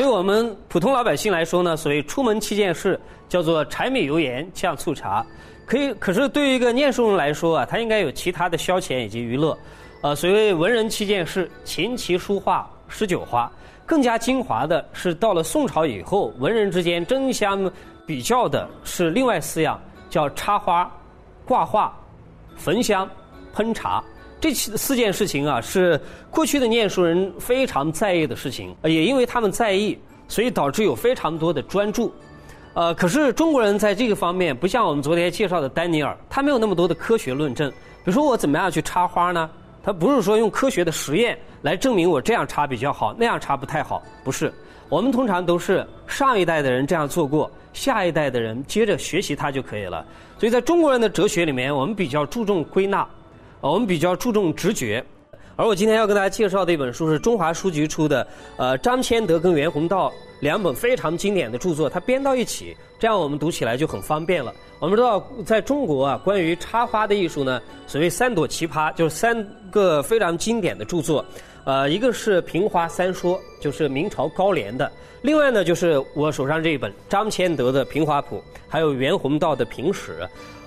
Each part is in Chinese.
对我们普通老百姓来说呢，所谓出门七件事，叫做柴米油盐酱醋茶。可以，可是对于一个念书人来说啊，他应该有其他的消遣以及娱乐。呃，所谓文人七件事，琴棋书画诗酒花。更加精华的是，到了宋朝以后，文人之间争相比较的是另外四样，叫插花、挂画、焚香、烹茶。这四件事情啊，是过去的念书人非常在意的事情，也因为他们在意，所以导致有非常多的专注。呃，可是中国人在这个方面不像我们昨天介绍的丹尼尔，他没有那么多的科学论证。比如说，我怎么样去插花呢？他不是说用科学的实验来证明我这样插比较好，那样插不太好。不是，我们通常都是上一代的人这样做过，下一代的人接着学习它就可以了。所以在中国人的哲学里面，我们比较注重归纳。我们比较注重直觉，而我今天要跟大家介绍的一本书是中华书局出的，呃，张谦德跟袁宏道两本非常经典的著作，它编到一起，这样我们读起来就很方便了。我们知道，在中国啊，关于插花的艺术呢，所谓三朵奇葩，就是三个非常经典的著作，呃，一个是《平花三说》，就是明朝高廉的；另外呢，就是我手上这一本张谦德的《平花谱》，还有袁宏道的《平史》。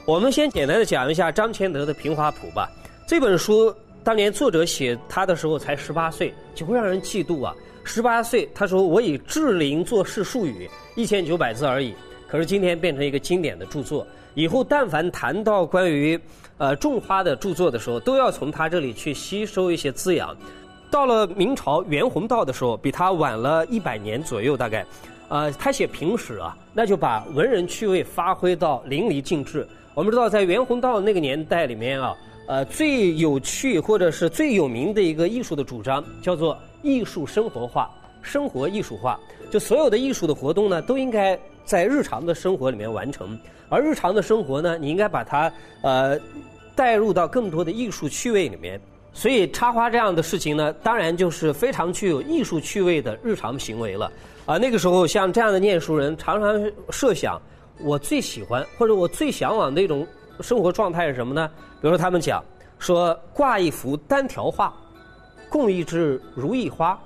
我们先简单的讲一下张谦德的《平花谱》吧。这本书当年作者写他的时候才十八岁，就会让人嫉妒啊！十八岁，他说我以志林作事术语一千九百字而已，可是今天变成一个经典的著作。以后但凡谈到关于呃种花的著作的时候，都要从他这里去吸收一些滋养。到了明朝袁宏道的时候，比他晚了一百年左右，大概，呃，他写平史啊，那就把文人趣味发挥到淋漓尽致。我们知道，在袁宏道那个年代里面啊。呃，最有趣或者是最有名的一个艺术的主张，叫做艺术生活化、生活艺术化。就所有的艺术的活动呢，都应该在日常的生活里面完成。而日常的生活呢，你应该把它呃带入到更多的艺术趣味里面。所以插花这样的事情呢，当然就是非常具有艺术趣味的日常行为了。啊，那个时候像这样的念书人，常常设想我最喜欢或者我最向往的一种。生活状态是什么呢？比如说，他们讲说挂一幅单条画，供一枝如意花，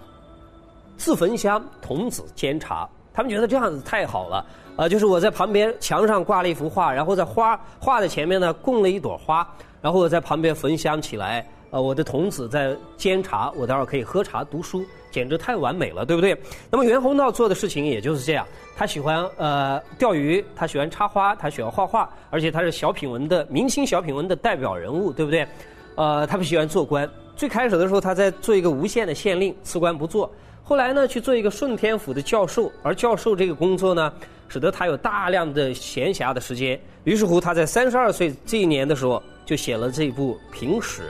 自焚香，童子煎茶。他们觉得这样子太好了啊！就是我在旁边墙上挂了一幅画，然后在花画的前面呢供了一朵花，然后我在旁边焚香起来。呃，我的童子在煎茶，我待会儿可以喝茶读书，简直太完美了，对不对？那么袁宏道做的事情也就是这样，他喜欢呃钓鱼，他喜欢插花，他喜欢画画，而且他是小品文的明星小品文的代表人物，对不对？呃，他不喜欢做官，最开始的时候他在做一个无限的县令，辞官不做，后来呢去做一个顺天府的教授，而教授这个工作呢，使得他有大量的闲暇的时间，于是乎他在三十二岁这一年的时候就写了这部《平史》。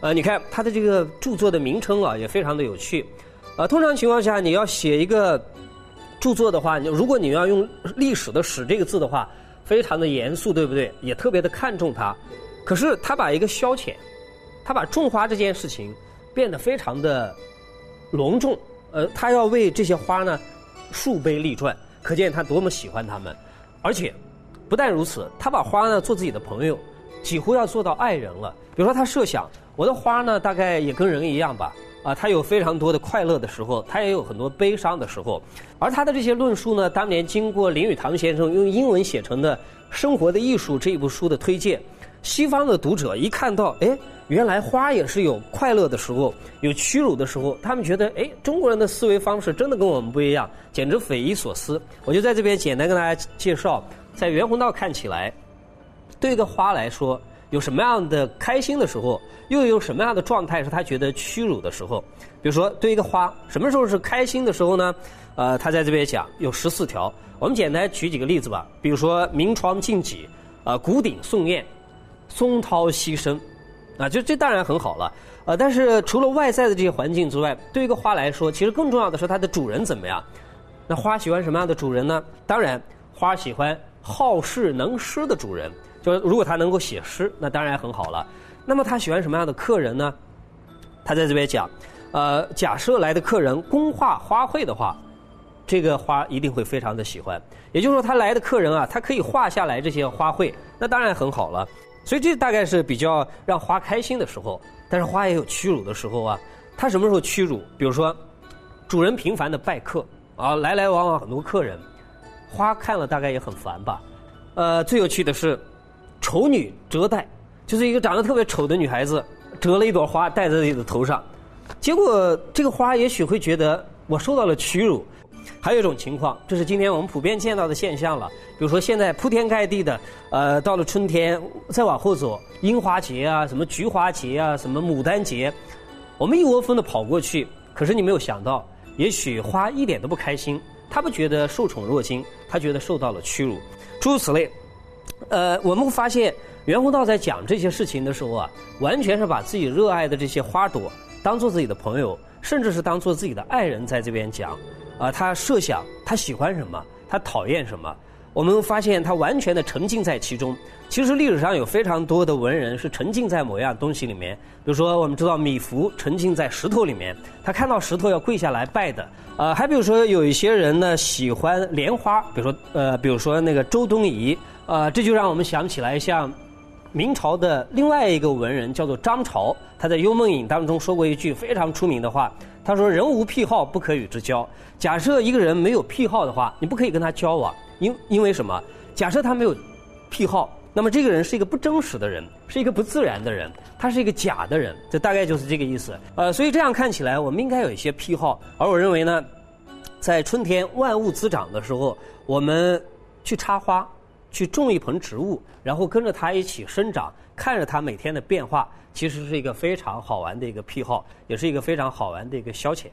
呃，你看他的这个著作的名称啊，也非常的有趣。呃，通常情况下，你要写一个著作的话，如果你要用历史的“史”这个字的话，非常的严肃，对不对？也特别的看重它。可是他把一个消遣，他把种花这件事情变得非常的隆重。呃，他要为这些花呢树碑立传，可见他多么喜欢它们。而且不但如此，他把花呢做自己的朋友，几乎要做到爱人了。比如说，他设想。我的花呢，大概也跟人一样吧，啊，它有非常多的快乐的时候，它也有很多悲伤的时候。而他的这些论述呢，当年经过林语堂先生用英文写成的《生活的艺术》这一部书的推荐，西方的读者一看到，哎，原来花也是有快乐的时候，有屈辱的时候，他们觉得，哎，中国人的思维方式真的跟我们不一样，简直匪夷所思。我就在这边简单跟大家介绍，在袁宏道看起来，对一个花来说。有什么样的开心的时候，又有什么样的状态是他觉得屈辱的时候？比如说，对一个花，什么时候是开心的时候呢？呃，他在这边讲有十四条，我们简单举几个例子吧。比如说，明窗净几，啊，谷顶送燕，松涛溪声，啊，就这当然很好了。呃，但是除了外在的这些环境之外，对一个花来说，其实更重要的是它的主人怎么样。那花喜欢什么样的主人呢？当然，花喜欢好事能诗的主人。就是如果他能够写诗，那当然很好了。那么他喜欢什么样的客人呢？他在这边讲，呃，假设来的客人工画花卉的话，这个花一定会非常的喜欢。也就是说，他来的客人啊，他可以画下来这些花卉，那当然很好了。所以这大概是比较让花开心的时候。但是花也有屈辱的时候啊。他什么时候屈辱？比如说，主人频繁的拜客。啊，来来往往很多客人，花看了大概也很烦吧。呃，最有趣的是，丑女折戴，就是一个长得特别丑的女孩子折了一朵花戴在自己的头上，结果这个花也许会觉得我受到了屈辱。还有一种情况，这是今天我们普遍见到的现象了。比如说，现在铺天盖地的，呃，到了春天，再往后走，樱花节啊，什么菊花节啊，什么牡丹节，我们一窝蜂的跑过去。可是你没有想到，也许花一点都不开心，他不觉得受宠若惊，他觉得受到了屈辱。诸如此类，呃，我们会发现袁宏道在讲这些事情的时候啊，完全是把自己热爱的这些花朵当做自己的朋友，甚至是当做自己的爱人在这边讲。啊，他设想他喜欢什么，他讨厌什么，我们发现他完全的沉浸在其中。其实历史上有非常多的文人是沉浸在某样东西里面，比如说我们知道米芾沉浸在石头里面，他看到石头要跪下来拜的。呃，还比如说有一些人呢喜欢莲花，比如说呃，比如说那个周敦颐，呃，这就让我们想起来像明朝的另外一个文人叫做张潮，他在《幽梦影》当中说过一句非常出名的话。他说：“人无癖好，不可与之交。假设一个人没有癖好的话，你不可以跟他交往。因因为什么？假设他没有癖好，那么这个人是一个不真实的人，是一个不自然的人，他是一个假的人。这大概就是这个意思。呃，所以这样看起来，我们应该有一些癖好。而我认为呢，在春天万物滋长的时候，我们去插花，去种一盆植物，然后跟着它一起生长，看着它每天的变化。”其实是一个非常好玩的一个癖好，也是一个非常好玩的一个消遣。